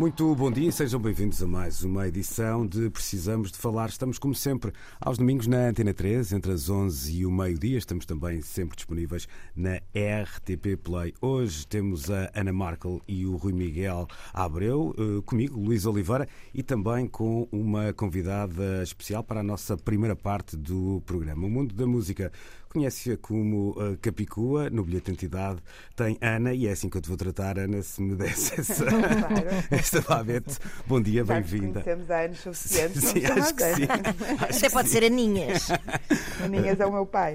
Muito bom dia e sejam bem-vindos a mais uma edição de Precisamos de Falar. Estamos, como sempre, aos domingos na Antena 3, entre as 11 e o meio-dia. Estamos também sempre disponíveis na RTP Play. Hoje temos a Ana Markel e o Rui Miguel Abreu, eh, comigo, Luís Oliveira, e também com uma convidada especial para a nossa primeira parte do programa. O mundo da música conhece-a como uh, Capicua, no bilhete de identidade tem Ana, e é assim que eu te vou tratar, Ana, se me desse essa, Claro. esta babete. Bom dia, bem-vinda. Temos há anos suficientes. Sim, não acho que sim. Até pode ser Aninhas. Aninhas é o meu pai.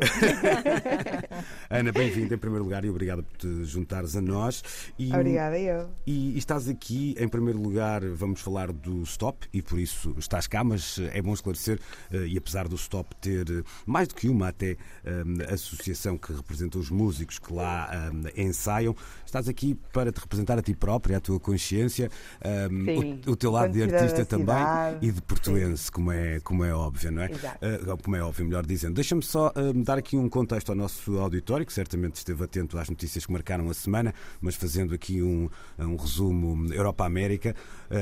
Ana, bem-vinda em primeiro lugar e obrigada por te juntares a nós. E, Obrigada, eu. E, e estás aqui, em primeiro lugar, vamos falar do Stop, e por isso estás cá, mas é bom esclarecer, eh, e apesar do Stop ter eh, mais do que uma até eh, associação que representa os músicos que lá eh, ensaiam, estás aqui para te representar a ti própria, a tua consciência, eh, Sim. o, o teu lado de artista também e de portuense, como é, como é óbvio, não é? Exato. Eh, como é óbvio, melhor dizendo. Deixa-me só dar aqui um contexto ao nosso auditório, que certamente esteve atento às notícias que marcaram a semana, mas fazendo aqui um, um resumo Europa-América.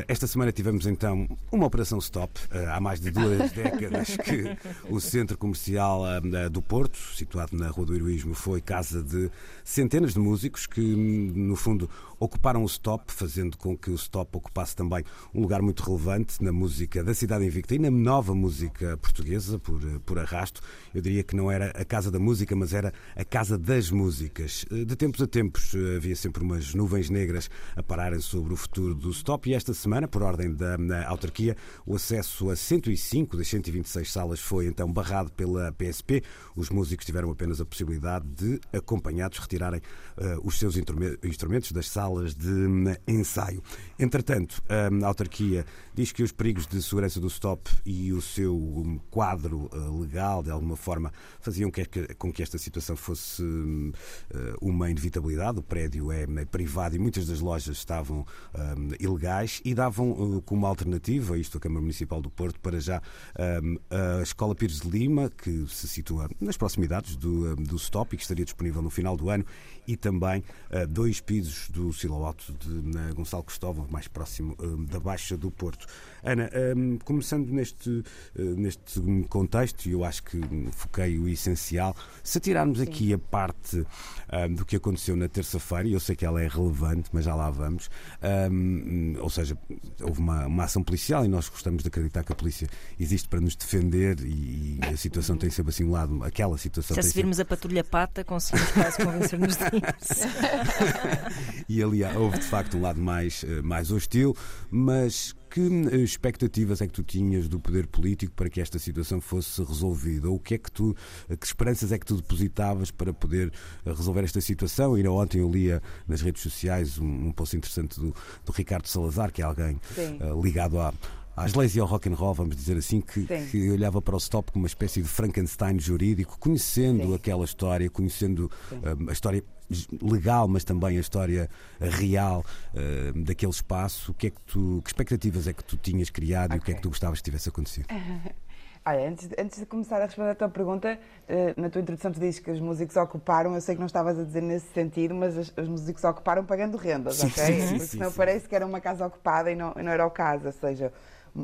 Esta semana tivemos então uma operação stop. Há mais de duas décadas que o centro comercial do Porto, situado na Rua do Heroísmo, foi casa de centenas de músicos que, no fundo, ocuparam o stop, fazendo com que o stop ocupasse também um lugar muito relevante na música da Cidade Invicta e na nova música portuguesa, por, por arrasto. Eu diria que não era a casa da música, mas era a casa das músicas. De tempos a tempos havia sempre umas nuvens negras a pararem sobre o futuro do stop e esta semana, por ordem da autarquia, o acesso a 105 das 126 salas foi então barrado pela PSP. Os músicos tiveram apenas a possibilidade de, acompanhados, retirarem eh, os seus instrume- instrumentos das salas de hum, ensaio. Entretanto, a autarquia diz que os perigos de segurança do stop e o seu hum, quadro eh, legal, de alguma forma, faziam com que esta situação fosse hum, eh, uma inevitabilidade. O prédio é é privado e muitas das lojas estavam hum, ilegais e davam eh, como alternativa, isto a Câmara Municipal do Porto, para já hum, a Escola Pires de Lima, que se situa nas proximidades do, hum, do stop e que estaria disponível no final do ano, e também eh, dois pisos do Silo Alto de Gonçalo Cristóvão, mais próximo hum, da Baixa do Porto. Ana, hum, começando neste, eh, neste contexto, e eu acho que foquei o essencial, se tirarmos aqui a parte do que aconteceu na terça-feira, e eu sei que ela é relevante, mas já lá vamos, ou seja, houve uma, uma ação policial e nós gostamos de acreditar que a polícia existe para nos defender e, e a situação tem sempre assim um lado, aquela situação se virmos a patrulha pata, conseguimos quase convencer-nos disso. e ali houve de facto um lado mais, eh, mais hostil, mas que eh, expectativas é que tu tinhas do poder político para que esta situação fosse resolvida? Ou o que é que tu, eh, que esperanças é que tu depositavas para poder resolver esta situação? E ontem eu lia nas redes sociais um, um post interessante do, do Ricardo Salazar, que é alguém eh, ligado à às leis e ao rock and roll, vamos dizer assim, que, que olhava para o stop como uma espécie de Frankenstein jurídico, conhecendo Sim. aquela história, conhecendo hum, a história legal, mas também a história real hum, daquele espaço. O que é que tu, que expectativas é que tu tinhas criado e o que é que tu gostavas que tivesse acontecido? Olha, antes, de- antes de começar a responder à tua pergunta, eh, na tua introdução tu dizes que os músicos ocuparam, eu sei que não estavas a dizer nesse sentido, mas os, os músicos ocuparam pagando rendas, Sim, ok? sim, sim, Porque senão sim. parece que era uma casa ocupada e não, e não era o caso, ou seja,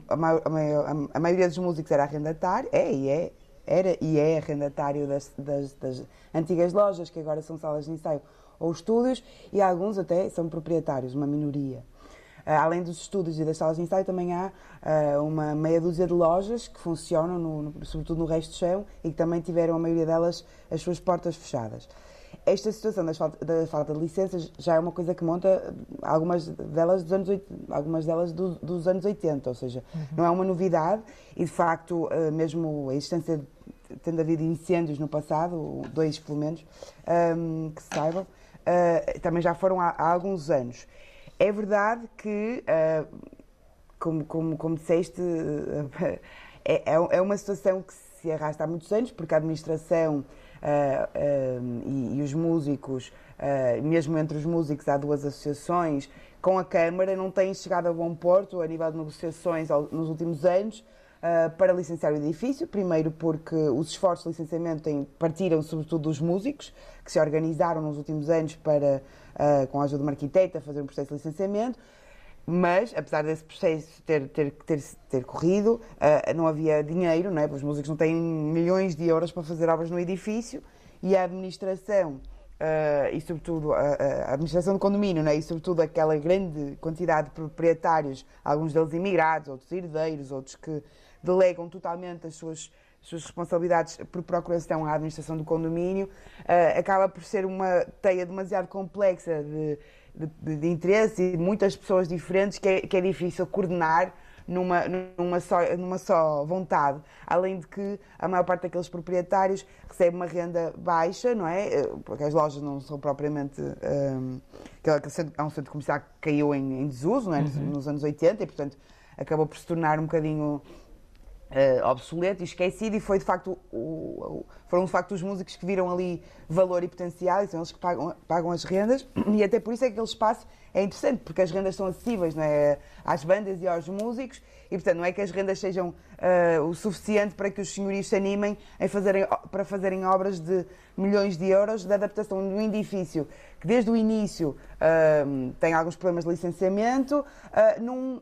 a, ma- a ma- a maioria dos músicos era arrendatário, é e é, era e é arrendatário das, das- das antigas lojas, que agora são salas de ensaio ou estúdios, e alguns até são proprietários, uma minoria. Ah, Além dos estúdios e das salas de ensaio, também há ah, uma meia dúzia de lojas que funcionam, no- no- sobretudo no resto do chão, e que também tiveram, a maioria delas, as suas portas fechadas. Esta situação das falta- da falta de licenças já é uma coisa que monta algumas delas dos anos, algumas delas do- dos anos 80, ou seja, não é uma novidade e, de facto, ah, mesmo a existência, de- tendo havido incêndios no passado, dois pelo menos, ahm, que se saibam, uh, também já foram há, há, alguns anos. É verdade que, uh, como, como, como disseste, uh, é, é uma situação que se arrasta há muitos anos, porque a administração e, e, os músicos, mesmo entre os músicos, há duas associações, com a Câmara não têm chegado a bom porto a nível de negociações nos últimos anos. Uh, para licenciar o edifício. Primeiro, porque os esforços de licenciamento têm, partiram sobretudo dos músicos, que se organizaram nos últimos anos para, uh, com a ajuda de uma arquiteta, fazer um processo de licenciamento. Mas, apesar desse processo ter, ter, ter, ter corrido, uh, não havia dinheiro, não é? os músicos não têm milhões de euros para fazer obras no edifício e a administração Uh, e sobretudo a, a, administração do condomínio, né? e sobretudo aquela grande quantidade de proprietários, alguns deles imigrados, outros herdeiros, outros que delegam totalmente as suas, as suas responsabilidades por procuração à administração do condomínio, uh, acaba por ser uma teia demasiado complexa de, de, de interesse e de muitas pessoas diferentes que é, que é difícil coordenar numa, numa, só, numa só vontade. Além de que a maior parte daqueles proprietários recebe uma renda baixa, não é? Eh, porque as lojas não são propriamente. Um, é um centro comercial que caiu em, em desuso, não é? Uhum. Nos anos 80 e, portanto, acabou por se tornar um bocadinho uh, obsoleto e esquecido e foi de facto o, o, foram de facto os músicos que viram ali valor e potencial e são eles que pagam, pagam as rendas e até por isso é que aquele espaço é interessante porque as rendas são acessíveis não é? às bandas e aos músicos e portanto não é que as rendas sejam uh, o suficiente para que os senhorios se animem em fazerem, para fazerem obras de milhões de euros de adaptação de um edifício que desde o início uh, tem alguns problemas de licenciamento, uh, num,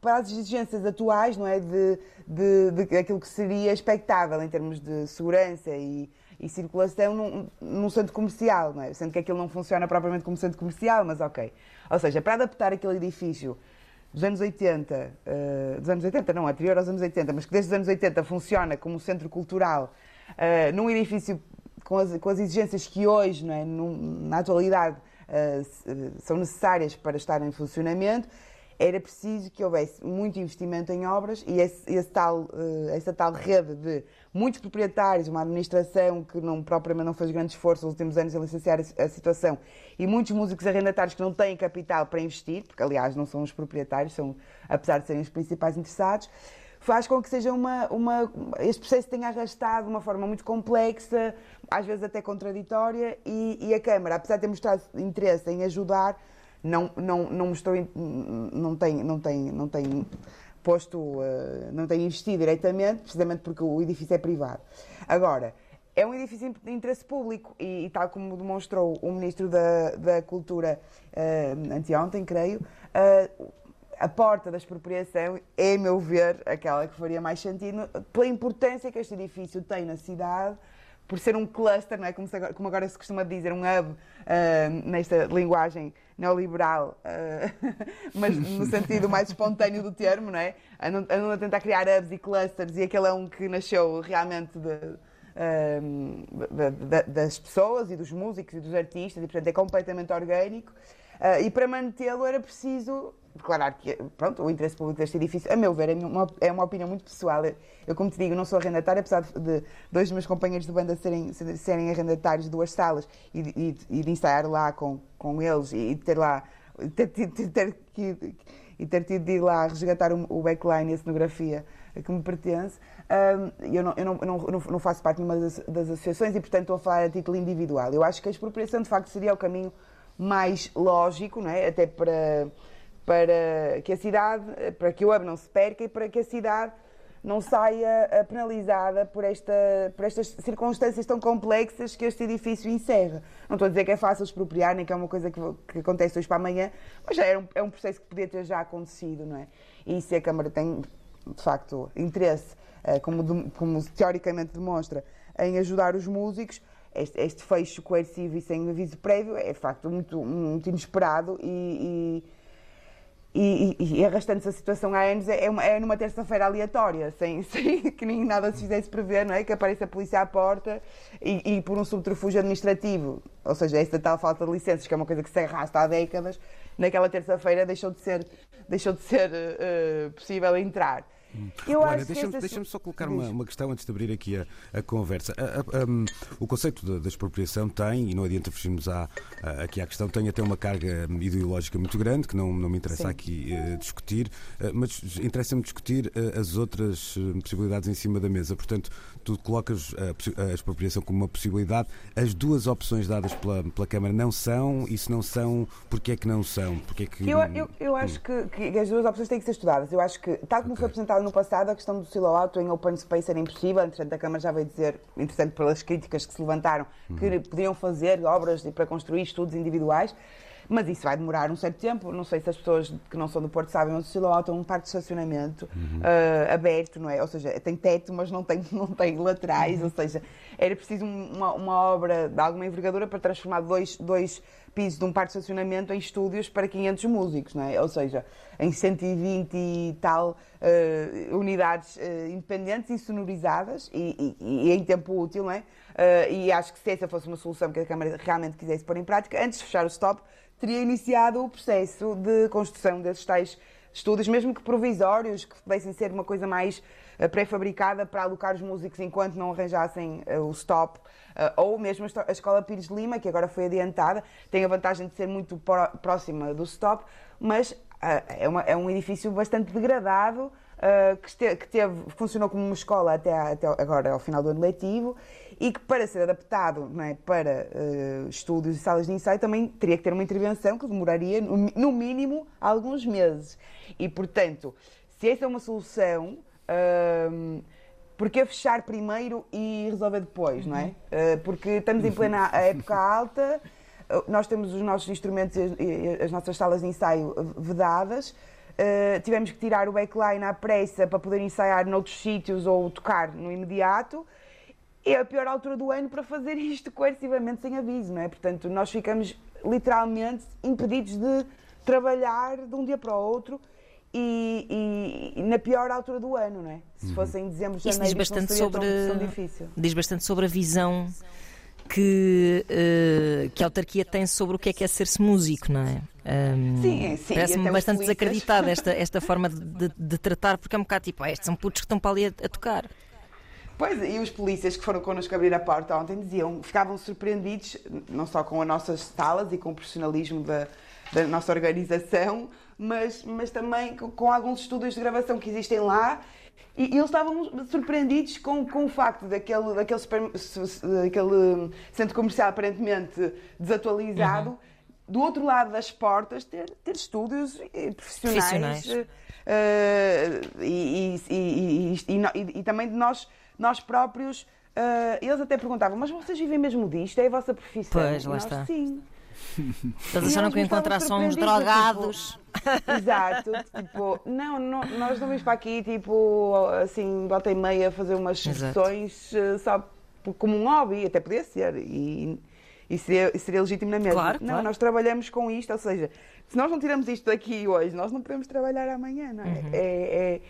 para as exigências atuais, não é, de, de, de, aquilo que seria expectável em termos de segurança e, e circulação num, num, centro comercial, não é? sendo que aquilo não funciona propriamente como centro comercial, mas ok. Ou seja, para adaptar aquele edifício dos anos 80, uh, ah, dos anos 80 não, anterior aos anos 80, mas que desde os anos 80 funciona como centro cultural, uh, num edifício com as, com as exigências que hoje, não é, na atualidade, uh, são necessárias para estar em funcionamento, era preciso que houvesse muito investimento em obras e esse, esse tal, uh, essa tal rede de muitos proprietários, uma administração que não, propriamente não fez grande esforço nos últimos anos em licenciar a, a situação e muitos músicos arrendatários que não têm capital para investir, porque aliás não são os proprietários, são, apesar de serem os principais interessados, faz com que seja uma, uma. Este processo tenha arrastado de uma forma muito complexa, às vezes até contraditória, e, e a Câmara, apesar de ter mostrado interesse em ajudar, não, não, não mostrou. não tem. Não tem, não tem posto, uh, não tem investido diretamente, precisamente porque o edifício é privado. Agora, é um edifício de interesse público e, e tal como demonstrou o Ministro da, da Cultura uh, anteontem, creio, uh, a porta da expropriação é, a meu ver, aquela que faria mais sentido pela importância que este edifício tem na cidade, por ser um cluster, não é? como, agora, como agora se costuma dizer, um hub, uh, nesta linguagem neoliberal, uh, mas no sentido mais espontâneo do termo, não é? Andam a tentar criar hubs e clusters e aquele é um que nasceu realmente de, uh, de, de, das pessoas e dos músicos e dos artistas e, portanto, é completamente orgânico. e para mantê-lo era preciso declarar que pronto, o interesse público deste edifício, a meu ver, é uma, é uma opinião muito pessoal. Eu, como te digo, não sou arrendatária, apesar de, dois dos meus companheiros de banda serem, serem arrendatários de duas salas e, e, e de ensaiar lá com, com eles e de ter lá. Ter, ter, ter, ter, e ter tido de ir lá resgatar o, backline e a cenografia que me pertence. Eu, não, eu, não, não, não, faço parte nenhuma das, das associações e, portanto, estou a falar a título individual. Eu acho que a expropriação, de facto, seria o caminho mais lógico, não é? até para para que a cidade, para que o hub não se perca e para que a cidade não saia eh, penalizada por, esta, por estas circunstâncias tão complexas que este edifício encerra. Não estou a dizer que é fácil expropriar, nem que é uma coisa que, que acontece hoje para amanhã, mas já é um, é um processo que podia ter já acontecido, não é? E se a Câmara tem, de facto, interesse, eh, como, como teoricamente demonstra, em ajudar os músicos, este, este fecho coercivo e sem aviso prévio é, de facto, muito, muito inesperado e, e e, e, arrastando-se a situação há anos, é, uma, é numa terça-feira aleatória, sem, sem, que nem nada se fizesse prever, não é? Que apareça a polícia à porta e, e, por um subterfúgio administrativo, ou seja, esta tal falta de licenças, que é uma coisa que se arrasta há décadas, naquela terça-feira deixou de ser, deixou de ser uh, possível entrar. Eu que deixa-me deixa só colocar uma, uma questão antes de abrir aqui a, a conversa. A- a- um, o conceito da, da expropriação tem, e não adianta fugirmos à, aqui à questão, tem até uma carga hum, ideológica muito grande, que não, não me interessa Sim. aqui eh, discutir, eh, mas interessa-me discutir eh, as outras eh, possibilidades em cima da mesa. Portanto, tu colocas a, a expropriação como uma possibilidade. As duas opções dadas pela, pela Câmara não são, e se não são, porquê é que não são? Porquê é que, Eu, eu, eu acho que, que as duas opções têm que ser estudadas. Eu acho que, tal como Ok. foi apresentado no passado, a questão do silo auto em open space era impossível. Entretanto, a Câmara já veio dizer, entretanto, pelas críticas que se levantaram, que podiam fazer obras para construir estudos individuais. Mas isso vai demorar um certo tempo. Não sei se as pessoas que não são do Porto sabem, mas o Silo Auto é um parque de estacionamento ah, aberto, não é? Ou seja, tem teto, mas não tem, não tem laterais. Ou seja, era preciso um- uma, uma obra de alguma envergadura para transformar dois, dois pisos de um parque de estacionamento em estúdios para 500 músicos, não é? Ou seja, em 120 e tal ah, unidades ah, independentes e sonorizadas e, e- e em tempo útil, não é? E acho que se essa fosse uma solução que a Câmara realmente quisesse pôr em prática, antes de fechar o stop, teria iniciado o processo de construção desses tais estúdios, mesmo que provisórios, que pudessem ser uma coisa mais eh, pré-fabricada para alocar os músicos enquanto não arranjassem eh, o stop, eh, ou mesmo a Escola Pires de Lima, que agora foi adiantada, tem a vantagem de ser muito pró- próxima do stop, mas é, uma- é um edifício bastante degradado, que, teve, funcionou como uma escola até, até agora, ao final do ano letivo, e que para ser adaptado não é, para eh, estúdios e salas de ensaio também teria que ter uma intervenção que demoraria, no, mínimo, alguns meses. E, portanto, se essa é uma solução, ahm, Porquê fechar primeiro e resolver depois, não é? Eh, Porque estamos em plena época alta, eh, nós temos os nossos instrumentos e as- as nossas salas de ensaio vedadas, eh, tivemos que tirar o backline à pressa para poder ensaiar noutros sítios ou tocar no imediato. É a pior altura do ano para fazer isto coercivamente sem aviso, não é? Portanto, nós ficamos literalmente impedidos de trabalhar de um dia para o outro e, e- e na pior altura do ano, não é? Se fosse em dezembro, Isso janeiro, diz isto não bastante seria sobre, tão, tão difícil. diz bastante sobre a visão que, eh, que a autarquia tem sobre o que é que é ser-se músico, não é? Ahm, Sim, sim, e Parece-me bastante desacreditada esta, esta forma de, de- de tratar, porque é um bocado tipo, ah, estes são putos que estão para ali a, a tocar. Pois, e os polícias que foram connosco abrir a porta ontem diziam, ficavam surpreendidos, não só com as nossas salas e com o profissionalismo da, da nossa organização, mas, mas também com, com alguns estúdios de gravação que existem lá. E, e eles estavam surpreendidos com, com o facto daquele, daquele, super- daquele centro comercial aparentemente desatualizado, do outro lado das portas, ter, ter estúdios profissionais. Profissionais. eh, e, e- e- e também de nós, nós próprios. eh, eles até perguntavam, mas vocês vivem mesmo disto? É a vossa profissão? Pois, lá nós, está. Sim. Eles acharam que encontrar só uns surpreendidos, drogados. tipo, exato, tipo, não, não, nós não vimos para aqui, tipo, assim, volta e meia fazer umas sessões eh, só como um hobby, até podia ser, e, e seria, e seria legítimo na mesma. Claro, não, claro. nós trabalhamos com isto, ou seja, se nós não tiramos isto daqui hoje, nós não podemos trabalhar amanhã, não é? Uhum. É- é-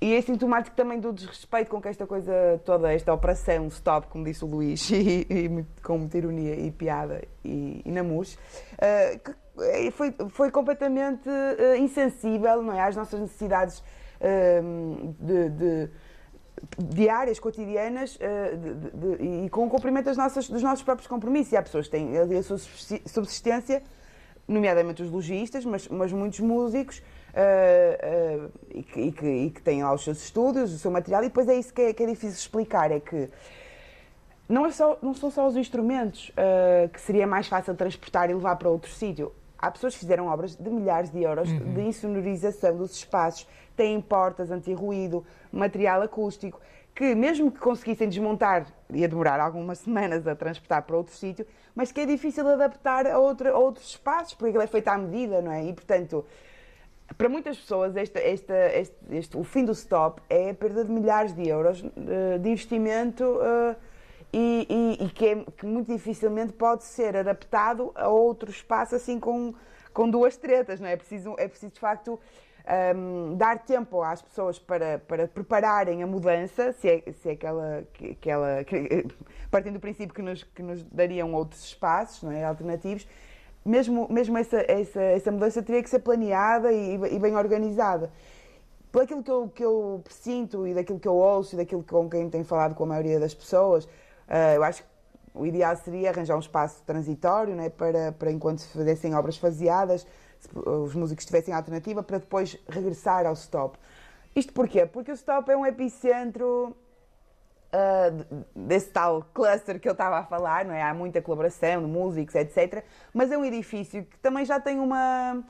e é sintomático também do desrespeito com que esta coisa toda, esta operação stop, como disse o Luís, e, e com muita ironia e piada e, e namus, eh, que eh, foi, foi completamente eh, insensível não é, às nossas necessidades eh, de, de- diárias, cotidianas de- de- de- e com o cumprimento das nossas, dos nossos próprios compromissos. E há pessoas que têm a sua subsi- subsistência, nomeadamente os lojistas, mas, mas muitos músicos eh, eh, e, que, e que- e que têm lá os seus estúdios, o seu material, e depois é isso que é, que é difícil explicar, é que não, é só, não são só os instrumentos eh, que seria mais fácil transportar e levar para outro sítio. Há pessoas que fizeram obras de milhares de euros de insonorização dos espaços, têm portas anti-ruído, material acústico, que mesmo que conseguissem desmontar, ia demorar algumas semanas a transportar para outro sítio, mas que é difícil adaptar a, outra- a outros espaços, porque aquilo é feito à medida, não é? E, portanto, para muitas pessoas, esta, este, este- o fim do stop é a perda de milhares de euros eh, de investimento eh, e, e- e que, é, que muito dificilmente pode ser adaptado a outro espaço assim com, com duas tretas, não é? É preciso, é preciso de facto ahm, dar tempo às pessoas para, para prepararem a mudança, se é, se é aquela, que, que que, partindo do princípio que nos, que nos dariam outros espaços não é? alternativos, mesmo, mesmo essa, essa, essa mudança teria que ser planeada e, e bem organizada. por aquilo que eu, que eu presinto e daquilo que eu ouço e daquilo com quem tenho falado com a maioria das pessoas, uh, eu acho que o ideal seria arranjar um espaço transitório né, para, para enquanto se fizessem obras faseadas, os músicos tivessem alternativa para depois regressar ao stop. Isto porquê? Porque o stop é um epicentro uh, desse tal cluster que eu estava a falar, não é? Há muita colaboração de músicos, etc. Mas é um edifício que também já tem uma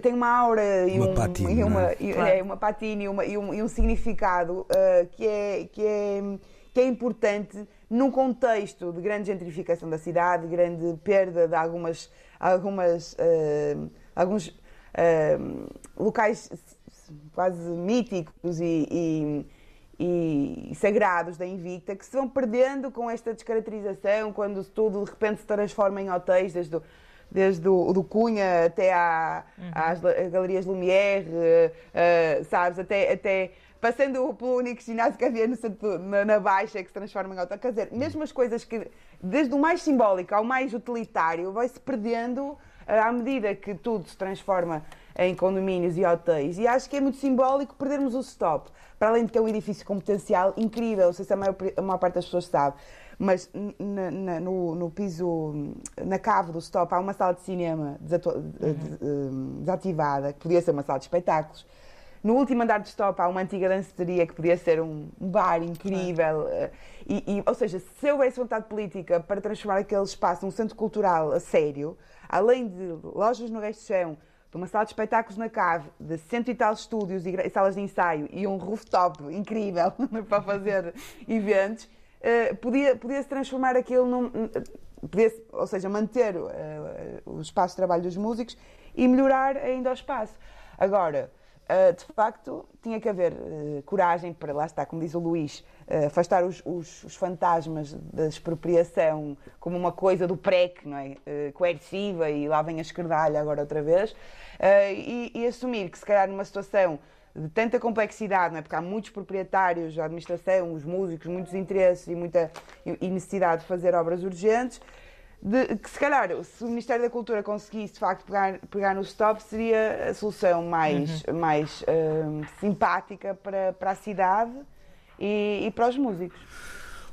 tem uma aura e, uma um, patina, e uma, é? e, é, uma patina e, uma, e, um, e um significado uh, que, é, que, é, que é importante num contexto de grande gentrificação da cidade, grande perda de algumas, algumas, uh, alguns uh, locais quase míticos e, e e sagrados da Invicta que se vão perdendo com esta descaracterização, quando tudo de repente se transforma em hotéis, desde o, desde o do Cunha até à, uhum. às galerias Lumière, uh, sabes, até, até passando pelo único ginásio que havia no na, na, Baixa, que se transforma em hotel. Quer dizer, mesmo as coisas que, desde o mais simbólico ao mais utilitário, vai-se perdendo à medida que tudo se transforma em condomínios e hotéis. E acho que é muito simbólico perdermos o stop. Para além de que é um edifício com potencial incrível, não sei se a maior, a maior parte das pessoas sabe, mas na, na, no, no, piso, na cave do stop, há uma sala de cinema uhum. desativada, que podia ser uma sala de espetáculos. No último andar do stop há uma antiga danceteria que podia ser um bar incrível. Eh, e, e, ou seja, se houvesse vontade política para transformar aquele espaço num centro cultural a sério, além de lojas no resto do chão, de uma sala de espetáculos na cave, de cento e tal estúdios e salas de ensaio e um rooftop incrível para fazer eventos, uh, podia, podia se transformar aquilo num. Podia, ou seja, manter uh, o espaço de trabalho dos músicos e melhorar ainda o espaço. Agora, uh, de facto, tinha que haver coragem para, lá está, como diz o Luís, uh, afastar os, os, os, fantasmas da expropriação como uma coisa do PREC, não é? Uh, coerciva e lá vem a esquerdalha agora outra vez, uh, e, e, assumir que se calhar numa situação de tanta complexidade, não é? porque há muitos proprietários, a administração, os músicos, muitos interesses e muita e necessidade de fazer obras urgentes, de, que se calhar, se o Ministério da Cultura conseguisse de facto pegar, pegar no stop, seria a solução mais, uhum. mais uh, simpática para, para a cidade e, e para os músicos.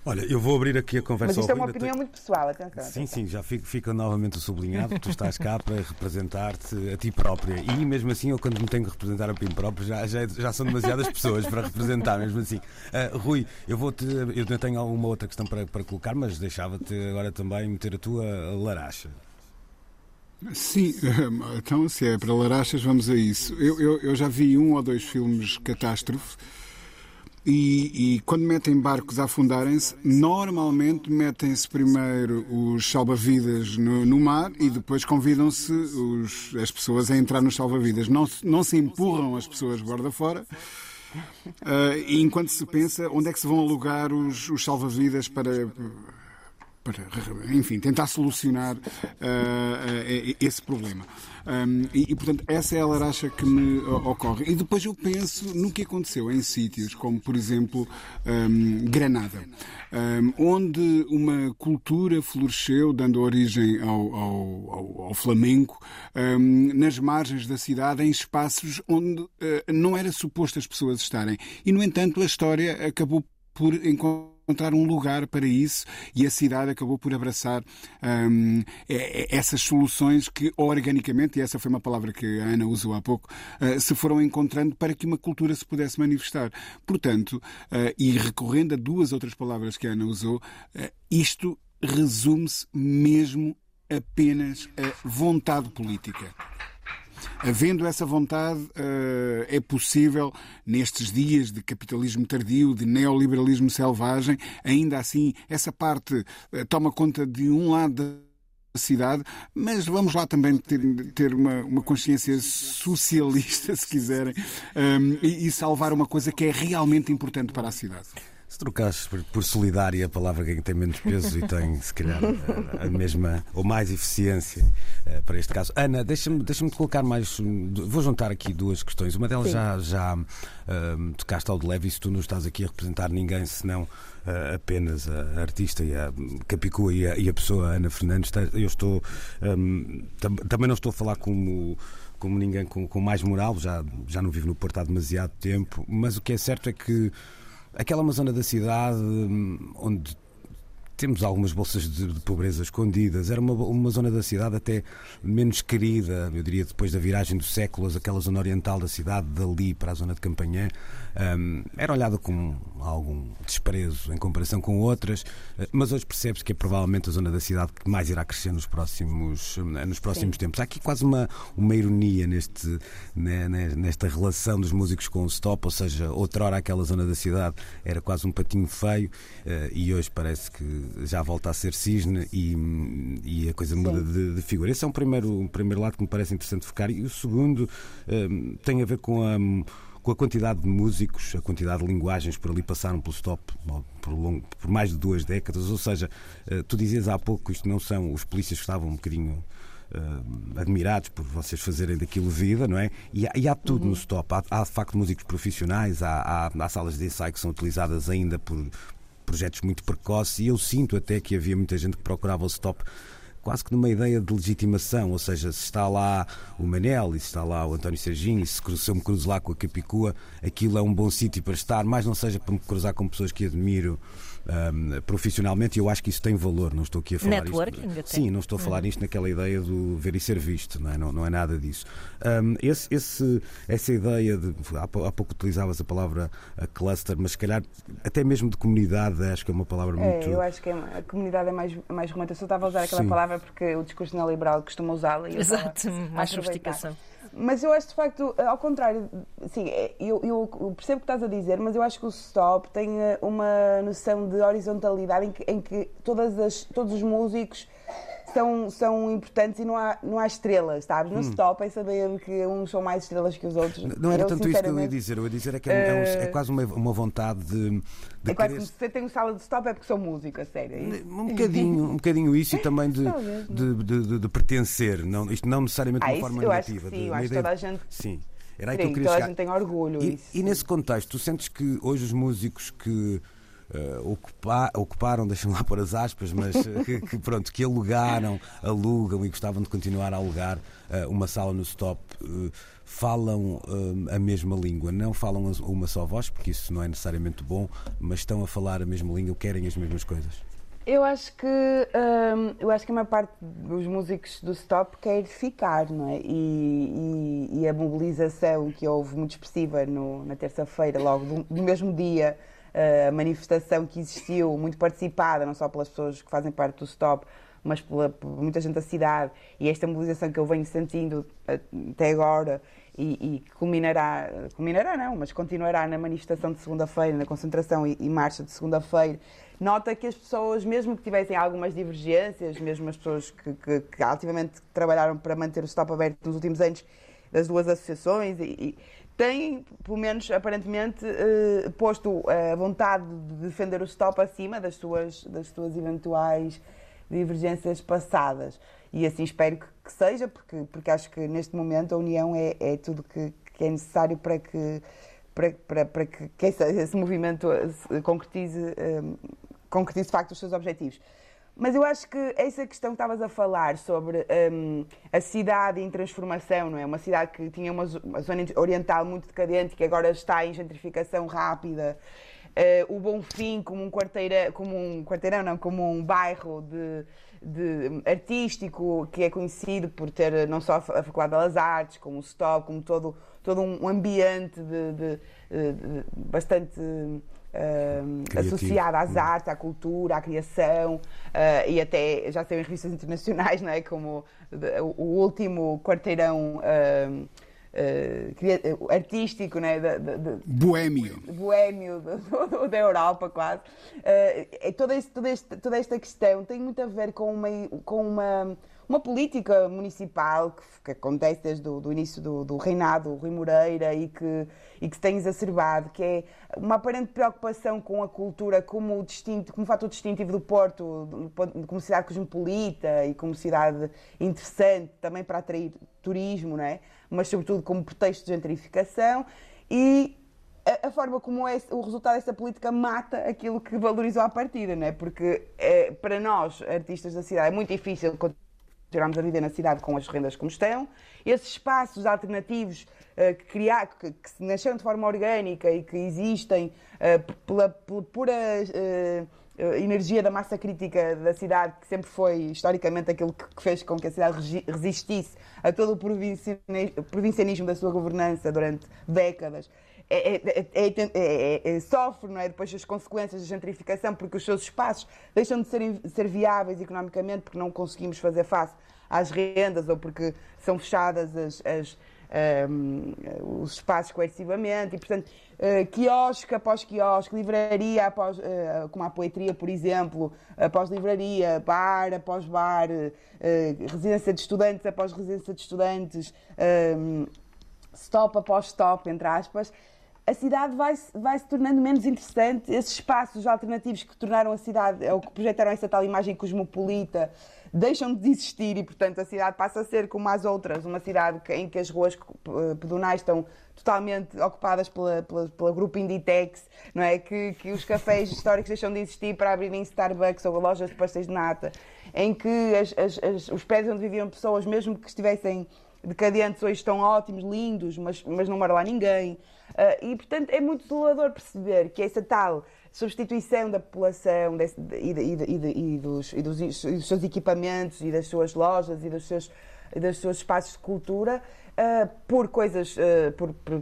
Olha, eu vou abrir aqui a conversa. Mas isto é uma opinião muito pessoal, atenção. Sim, sim, já fica, fica novamente sublinhado. tu estás cá para representar-te a ti própria. E mesmo assim, eu quando me tenho que representar a mim próprio, já, já, já são demasiadas pessoas para representar, mesmo assim. Uh, Rui, eu vou-te. Eu tenho alguma outra questão para, para colocar, mas deixava-te agora também meter a tua laracha. Sim, então se é para larachas, vamos a isso. Eu, eu, eu já vi um ou dois filmes catástrofe e, e, quando metem barcos a afundarem-se, normalmente metem-se primeiro os salva-vidas no, no, mar e depois convidam-se as pessoas a entrar nos salva-vidas. Não, não se empurram as pessoas borda fora. Uh, enquanto se pensa onde é que se vão alugar os, os salva-vidas para para, enfim, tentar solucionar uh, uh, esse problema. Um, e, e, portanto, essa é a laracha que me ocorre. E depois eu penso no que aconteceu em sítios como, por exemplo, um, Granada, um, onde uma cultura floresceu, dando origem ao, ao, ao, ao flamenco, nas margens da cidade, em espaços onde uh, não era suposto as pessoas estarem. E, no entanto, a história acabou por encontrar encontrar um lugar para isso e a cidade acabou por abraçar um, essas soluções que organicamente, e essa foi uma palavra que a Ana usou há pouco, uh, se foram encontrando para que uma cultura se pudesse manifestar. Portanto, uh, e recorrendo a duas outras palavras que a Ana usou, uh, isto resume-se mesmo apenas a vontade política. Havendo essa vontade, eh, é possível, nestes dias de capitalismo tardio, de neoliberalismo selvagem, ainda assim, essa parte eh, toma conta de um lado da cidade, mas vamos lá também ter, ter uma, uma, consciência socialista, se quiserem, um, eh, e, e salvar uma coisa que é realmente importante para a cidade. Se trocares por, por solidária a palavra que tem menos peso e tem, se calhar, a, a mesma ou mais eficiência uh, para este caso. Ana, deixa-me deixa colocar mais. Vou juntar aqui duas questões. Uma delas Sim. já, já uh, tocaste ao de leve, e se tu não estás aqui a representar ninguém senão uh, apenas a artista e a Capicua e a, e a pessoa Ana Fernandes, eu estou. Um, tam, também não estou a falar como como ninguém com, com mais moral, já, já não vivo no Porto há demasiado tempo, mas o que é certo é que aquela é uma zona da cidade hum, onde temos algumas bolsas de, de, pobreza escondidas. Era uma, uma zona da cidade até menos querida, eu diria, depois da viragem dos séculos, aquela zona oriental da cidade, dali para a zona de Campanhã, um, era olhada com algum desprezo em comparação com outras, eh, mas hoje percebe-se que é provavelmente a zona da cidade que mais irá crescer nos próximos, eh, nos próximos tempos. Há aqui quase uma, uma ironia neste, né, né, nesta relação dos músicos com o stop, ou seja, outrora aquela zona da cidade era quase um patinho feio uh, e hoje parece que já volta a ser cisne e, e a coisa muda de, de, figura. Esse é um primeiro, um primeiro lado que me parece interessante focar. E o segundo uh, tem a ver com a com a quantidade de músicos, a quantidade de linguagens por ali passaram pelo stop por, longo, por mais de duas décadas. Ou seja, uh, tu dizias há pouco que isto não são. Os polícias estavam um bocadinho. Uh, admirados por vocês fazerem daquilo vida, não é? E há, e há tudo uhum. no stop. Há, há, de facto músicos profissionais, há, há, há, salas de ensaio que são utilizadas ainda por, projetos muito precoces e eu sinto até que havia muita gente que procurava o stop quase que numa ideia de legitimação, ou seja, se está lá o Manel e se está lá o António Serginho, se, se eu me cruzo lá com a Capicua, aquilo é um bom sítio para estar, mais não seja para me cruzar com pessoas que admiro um, profissionalmente e eu acho que isso tem valor. Não estou aqui a falar Networking isto. Sim, não estou a falar uhum. isto naquela ideia do ver e ser visto, não é, não, não é nada disso. Um, esse, esse, essa ideia de. Há, pouco utilizavas a palavra a cluster, mas se calhar até mesmo de comunidade, acho que é uma palavra é, muito. Eu acho que é, a comunidade é mais, mais romântica. Eu só estava a usar aquela Sim. palavra porque o discurso neoliberal costuma usá-la. Exato, mais sofisticação. Mas eu acho de facto, ao contrário, sim, é, eu, eu, percebo o que estás a dizer, mas eu acho que o stop tem eh, uma noção de horizontalidade em que, em que todas as, todos os músicos são, são importantes e não há, não há estrelas, sabes? No hum. stop é saber que uns são mais estrelas que os outros. Não era eu, tanto isso que eu ia dizer, eu ia dizer é que é, é, um, é eh, quase uma, uma vontade de. de é quase como se você tem um sala de stop é porque sou músico, a sério. É um bocadinho, um bocadinho isso e também de, de, de, de, pertencer, não, isto não necessariamente de ah, uma forma eu negativa. Acho que sim, eu acho que toda a gente. Sim. Era aí que eu queria toda chegar. a gente tem orgulho. E, e nesse contexto, tu sentes que hoje os músicos que uh, ocupa, ocuparam, deixam lá pôr as aspas, mas uh, que, que, pronto, que alugaram, alugam e gostavam de continuar a alugar uh, uma sala no stop, falam a mesma língua, não falam uma só voz, porque isso não é necessariamente bom, mas estão a falar a mesma língua, querem as mesmas coisas. Eu acho que hum, eu acho que a maior parte dos músicos do stop quer ficar, não é? E, e, e a mobilização que houve muito expressiva no, na terça-feira, logo do, do mesmo dia, a manifestação que existiu, muito participada, não só pelas pessoas que fazem parte do STOP, mas pela, por muita gente da cidade, e esta mobilização que eu venho sentindo até agora e, e culminará, culminará não, mas continuará na manifestação de segunda-feira, na concentração e, e marcha de segunda-feira, nota que as pessoas, mesmo que tivessem algumas divergências, mesmo as pessoas que, que, que ativamente trabalharam para manter o stop aberto nos últimos anos, das duas associações, e, têm, pelo menos aparentemente, eh, posto a vontade de defender o stop acima das suas, das suas eventuais divergências passadas. E assim espero que, que seja, porque, porque acho que neste momento a união é, é tudo que, que é necessário para que, para, para, para que, que esse, esse, movimento concretize, um, concretize de facto os seus objetivos. Mas eu acho que essa questão que estavas a falar sobre um, a cidade em transformação, não é? Uma cidade que tinha uma, zona oriental muito decadente, que agora está em gentrificação rápida. Uh, o Bonfim como um como um quarteirão, não, como um bairro de, de, artístico que é conhecido por ter não só a Faculdade de Belas Artes, como o Stop, como todo, todo um ambiente de, de, de bastante associada às hum. artes, à cultura, à criação uh, e até já saiu em revistas internacionais, não é? Como o último quarteirão. Uh, uh, artístico, né? De, de, de, boêmio. Boêmio da Europa, quase. Uh, toda, este, toda esta questão tem muito a ver com uma, com uma uma política municipal que, que acontece desde o do início do, do, reinado, Rui Moreira, e que, e que se tem exacerbado, que é uma aparente preocupação com a cultura como, distinto, como fator distintivo do Porto, como cidade cosmopolita e como cidade interessante também para atrair turismo, não é? mas sobretudo como pretexto de gentrificação. E a, a, forma como é, o resultado dessa política mata aquilo que valorizou à partida, não é? Porque é, para nós, artistas da cidade, é muito difícil continuarmos a viver na cidade com as rendas como estão. Esses espaços alternativos uh, que, criar, que, que nasceram de forma orgânica e que existem uh, pela, pela pura uh, energia da massa crítica da cidade, que sempre foi historicamente aquilo que fez com que a cidade resistisse a todo o provincianismo da sua governança durante décadas. É, é, é, sofre não é? depois as consequências da gentrificação, porque os seus espaços deixam de ser, ser viáveis economicamente, porque não conseguimos fazer face às rendas ou porque são fechadas as, as um, os espaços coercivamente e, portanto, uh, quiosque após quiosque, livraria após, uh, como a poetria, por exemplo, após livraria, bar após bar, uh, residência de estudantes após residência de estudantes, um, stop após stop, entre aspas, a cidade vai, vai se tornando menos interessante. Esses espaços alternativos que tornaram a cidade, ou que projetaram essa tal imagem cosmopolita, deixam de existir e, portanto, a cidade passa a ser como as outras, uma cidade em que as ruas pedonais estão totalmente ocupadas pela, pela, pela grupo Inditex, não é? Que, que os cafés históricos deixam de existir para abrirem Starbucks ou lojas de pastéis de nata, em que as, as, as, os prédios onde viviam pessoas, mesmo que estivessem decadentes, hoje estão ótimos, lindos, mas, mas não mora lá ninguém. Uh, e, portanto, é muito desolador perceber que essa tal substituição da população desse, e, e, e, dos, e, dos, dos, seus equipamentos e das suas lojas e dos seus, dos seus espaços de cultura uh, por coisas, uh, por, por,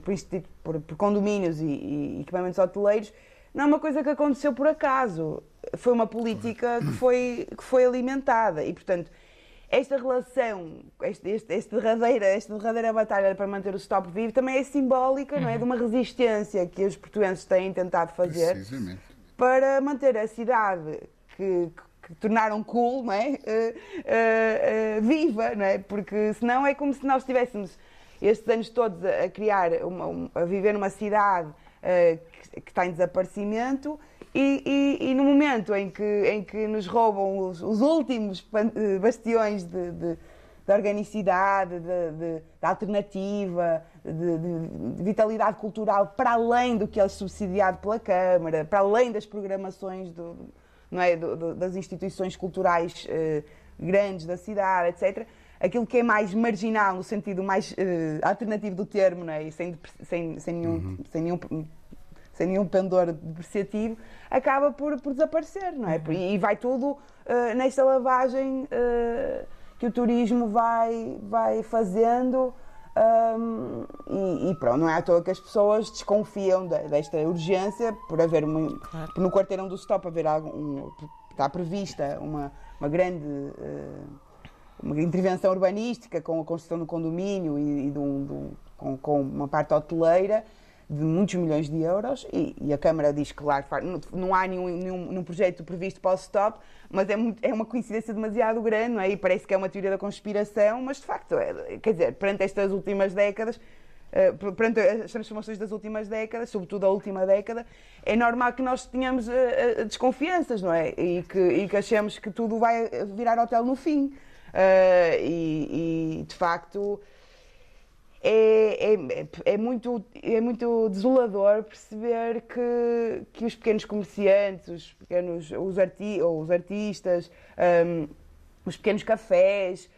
por, por, condomínios e, equipamentos hoteleiros, não é uma coisa que aconteceu por acaso. Foi uma política que foi, que foi alimentada e, portanto, esta relação, este, este, este derradeira, esta derradeira batalha para manter o stop vivo também é simbólica, uhum. não é? De uma resistência que os portugueses têm tentado fazer para manter a cidade que, que tornaram cool, não é? Uh, uh, uh, viva, não é? Porque senão é como se nós estivéssemos estes anos todos a, criar, uma, a viver numa cidade que, que está em desaparecimento e, e, e, no momento em que, em que nos roubam os, os últimos eh, bastiões de, de, de organicidade, de, de, alternativa, de, vitalidade cultural, para além do que é subsidiado pela Câmara, para além das programações do, não é, do, do, das instituições culturais eh, grandes da cidade, etc., aquilo que é mais marginal, no sentido mais eh, alternativo do termo, não é? sem, sem, sem, nenhum, uhum. sem nenhum sem nenhum pendor depreciativo, acaba por, por desaparecer, não é? Uhum. E vai tudo uh, nesta lavagem uh, que o turismo vai, vai fazendo. Um, e, e, pronto, não é à toa que as pessoas desconfiam de, desta urgência por haver uma, claro. por no quarteirão do stop haver algo, um, está prevista uma, uma grande uh, uma intervenção urbanística com a construção do condomínio e, e de um, de um, com, com uma parte hoteleira de muitos milhões de euros e, e a Câmara diz que, claro, não, não há nenhum, nenhum, nenhum, projeto previsto para o stop, mas é, muito, é uma coincidência demasiado grande, não é? E parece que é uma teoria da conspiração, mas de facto, é, quer dizer, perante estas últimas décadas, uh, perante as transformações das últimas décadas, sobretudo a última década, é normal que nós tenhamos uh, uh, desconfianças, não é? E que, e que achemos que tudo vai virar hotel no fim. E, e, de facto é, é, é, muito, é muito desolador perceber que, que os pequenos comerciantes, os pequenos os, arti, ou os artistas, um, os pequenos cafés,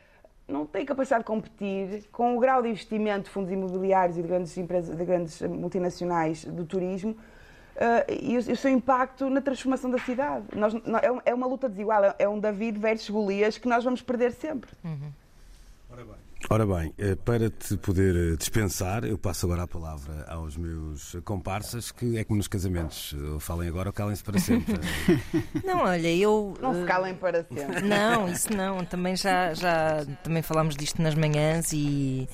não têm capacidade de competir com o grau de investimento de fundos imobiliários e de grandes empresas, de grandes multinacionais do turismo uh, e, o, e, o, seu impacto na transformação da cidade. Nós, é, é uma luta desigual, é um David versus Golias que nós vamos perder sempre. Uhum. Ora bem. Ora bem, eh, para te poder eh, dispensar, eu passo agora a palavra aos meus comparsas, que é como nos casamentos, eh, falem agora ou calem-se para sempre. Não, olha, eu. Não se calem para sempre. Não, isso não. Também já, já também falámos disto nas manhãs e,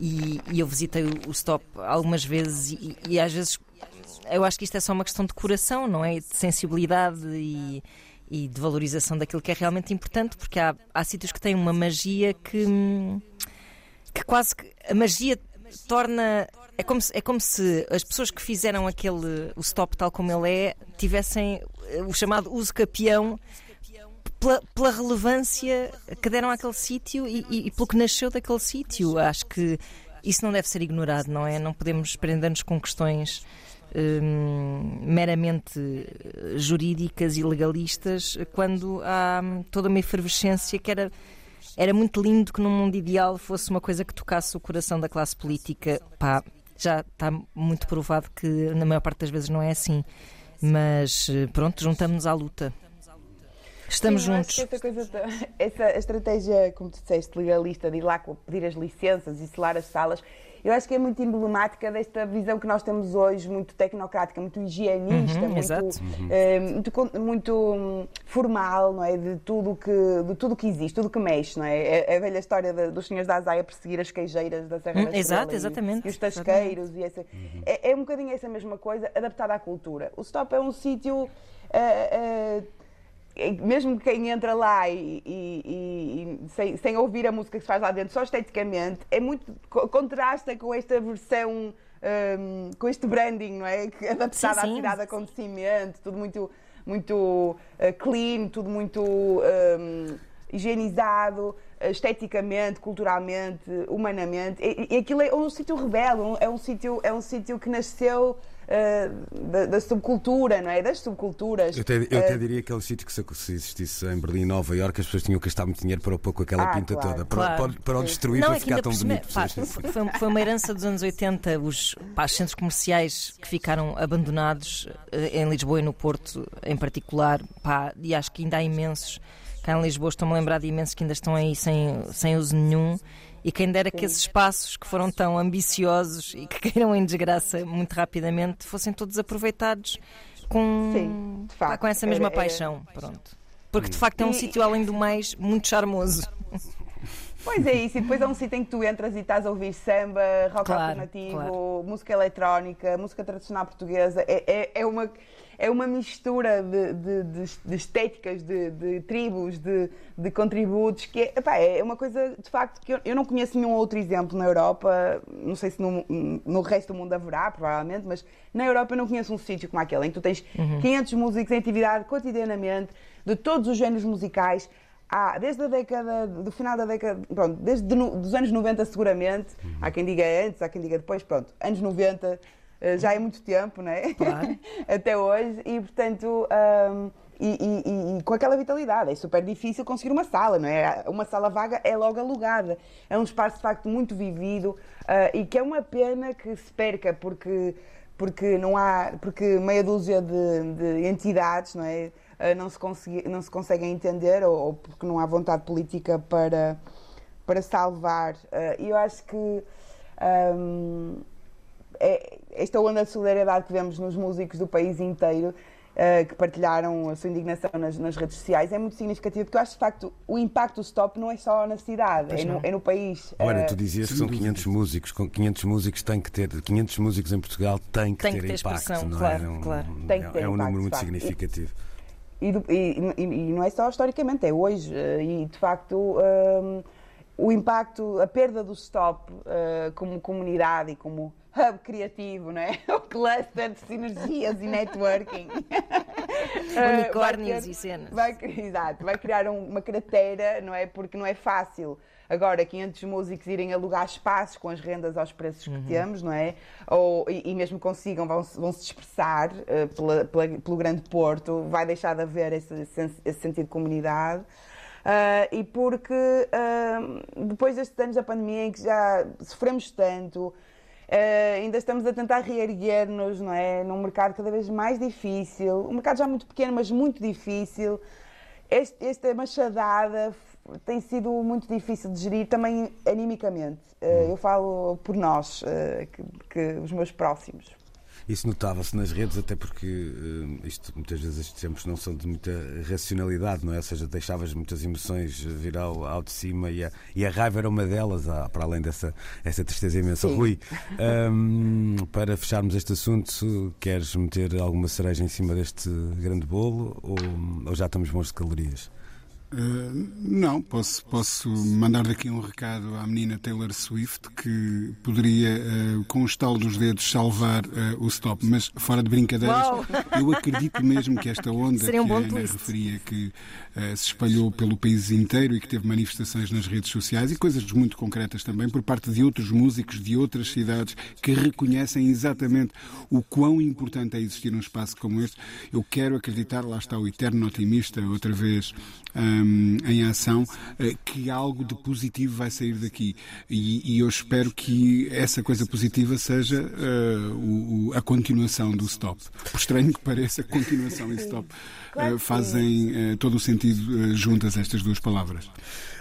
e, e eu visitei o Stop algumas vezes e, e às vezes eu acho que isto é só uma questão de coração, não é? De sensibilidade e e de valorização daquilo que é realmente importante, porque há, há sítios que têm uma magia que, que quase que a magia torna. É como, se, é como se as pessoas que fizeram aquele o stop tal como ele é tivessem eh, o chamado uso capião pela, pela relevância que deram àquele sítio e, e, e pelo que nasceu daquele sítio. Acho que isso não deve ser ignorado, não é? Não podemos prender-nos com questões Hum, meramente jurídicas e legalistas quando há toda uma efervescência que era era muito lindo que num mundo ideal fosse uma coisa que tocasse o coração da classe política. Pá, já está muito provado que na maior parte das vezes não é assim. Mas eh, pronto, juntamos-nos à luta. Estamos Sim, juntos. essa, coisa, essa estratégia, como tu disseste, legalista, de ir lá pedir as licenças e selar as salas, eu acho que é muito emblemática desta visão que nós temos hoje, muito tecnocrática, muito higienista, Uhum, muito, eh, muito, muito, hum, formal, não é? De tudo que, de tudo que existe, tudo que mexe, não é? É a velha história de- dos senhores da Azaia perseguir as queijeiras da Serra Hum, da exato, Estrela e- exatamente, E os tasqueiros e essa. É, é um bocadinho essa mesma coisa, adaptada à cultura. O Stop é um sítio. eh, é- mesmo quem entra lá e, e- e- sem, sem ouvir a música que se faz lá dentro, só esteticamente, é muito co- contrasta com esta versão, hum, com este branding, não é? Adaptado Sim, à sim. cidade de acontecimento, tudo muito, muito eh, clean, tudo muito hum, higienizado, esteticamente, culturalmente, humanamente. E, e aquilo é um sítio rebelde, um- é um sítio, é um sítio que nasceu eh, da, da subcultura, não é? Das subculturas. Eu até, eu até Eh, diria que é um sítio que se, se existisse em Berlim e Nova Iorque as pessoas tinham que gastar muito dinheiro para pôr com aquela Ah, pinta claro. toda. Para, Claro. para, para o destruir, Não, para é ficar tão bonito. pá, Sim, sim. foi, foi uma herança dos anos 80, os pá, os centros comerciais que ficaram abandonados eh, em Lisboa e no Porto em particular, pá, e acho que ainda há imensos. Cá em Lisboa estou-me a lembrar de imensos que ainda estão aí sem, sem uso nenhum. E quem dera que esses espaços que foram tão ambiciosos e que caíram em desgraça muito rapidamente fossem todos aproveitados com, Sim, facto. com essa mesma Era- era- paixão. Pronto. Porque de facto é um E- sítio, além do mais, muito charmoso. Pois é isso, e depois é um sítio em que tu entras e estás a ouvir samba, rock Claro, alternativo, claro. música eletrónica, música tradicional portuguesa. É, é, é uma, é uma mistura de, de, de- de estéticas, de, tribos, de, contributos, que é, epá, é uma coisa de facto que eu, eu não conheço nenhum outro exemplo na Europa. Não sei se no, no resto do mundo haverá, provavelmente, mas na Europa eu não conheço um sítio como aquele, em que tu tens 500 músicos em atividade cotidianamente, de todos os géneros musicais. Há, desde a década, do final da década, pronto, desde de no- dos anos 90 seguramente, há quem diga antes, há quem diga depois, pronto, anos 90 eh, já é muito tempo, não é? Claro. Até hoje, e portanto, ahm, e, e- e- com aquela vitalidade, é super difícil conseguir uma sala, não é? Uma sala vaga é logo alugada, é um espaço de facto muito vivido ah, e que é uma pena que se perca, porque porque não há porque meia dúzia de, de entidades não é eh, não se consegui, não se conseguem entender ou, ou porque não há vontade política para para salvar Eh, e eu acho que ahm, é, esta onda de solidariedade que vemos nos músicos do país inteiro eh, que partilharam a sua indignação nas, nas redes sociais é muito significativo porque eu acho de facto o impacto do stop não é só na cidade é no, é no país Olha, Eh, tu dizias que são dúvida. 500 músicos, com 500 músicos tem que ter, 500 músicos em Portugal tem que Tem ter que ter impacto, expressão, não claro, é? Um- claro. Tem que ter é um impacto, número de muito facto. significativo. E, e- e- e não é só historicamente, é hoje. eh, E de facto hum, o impacto, a perda do stop eh, como comunidade e como hub criativo, não é? O cluster de sinergias e networking. Eh, Unicórnios ter- e cenas. Vai, exato, vai criar um- uma cratera, não é? Porque não é fácil. Agora, 500 músicos irem alugar espaços com as rendas aos preços que temos, não é? Ou, e, e mesmo consigam, vão, se- vão se dispersar eh, pela- pela- pelo grande porto, vai deixar de haver esse, esse sentido de comunidade. Ah, e porque ah, depois destes anos da pandemia em que já sofremos tanto, ah, ainda estamos a tentar reerguer-nos, não é? Num mercado cada vez mais difícil, um mercado já muito pequeno, mas muito difícil. Este- esta machadada tem sido muito difícil de gerir também animicamente. Ah, eu falo por nós, ah, que, que os meus próximos. Isso notava-se nas redes, até porque eh, isto muitas vezes estes tempos não são de muita racionalidade, não é? Ou seja, deixavas muitas emoções vir ao, ao de cima e a, e a raiva era uma delas, ah, para além dessa essa tristeza imensa. Sim. Rui, ahm, para fecharmos este assunto, queres meter alguma cereja em cima deste grande bolo ou, ou já estamos bons de calorias? Uh, não, posso, posso mandar daqui um recado à menina Taylor Swift que poderia, uh, com o estalo dos dedos, salvar uh, o stop, mas fora de brincadeiras, Uau! eu acredito mesmo que esta onda um que a Ana twist. referia, que uh, se espalhou pelo país inteiro e que teve manifestações nas redes sociais e coisas muito concretas também por parte de outros músicos de outras cidades que reconhecem exatamente o quão importante é existir um espaço como este. Eu quero acreditar, lá está o eterno otimista, outra vez. hum, hum, em ação, uh, que algo de positivo vai sair daqui. E, e eu espero que essa coisa positiva seja uh, o, a continuação do stop. Por estranho que pareça, continuação e stop claro fazem todo o sentido juntas estas duas palavras.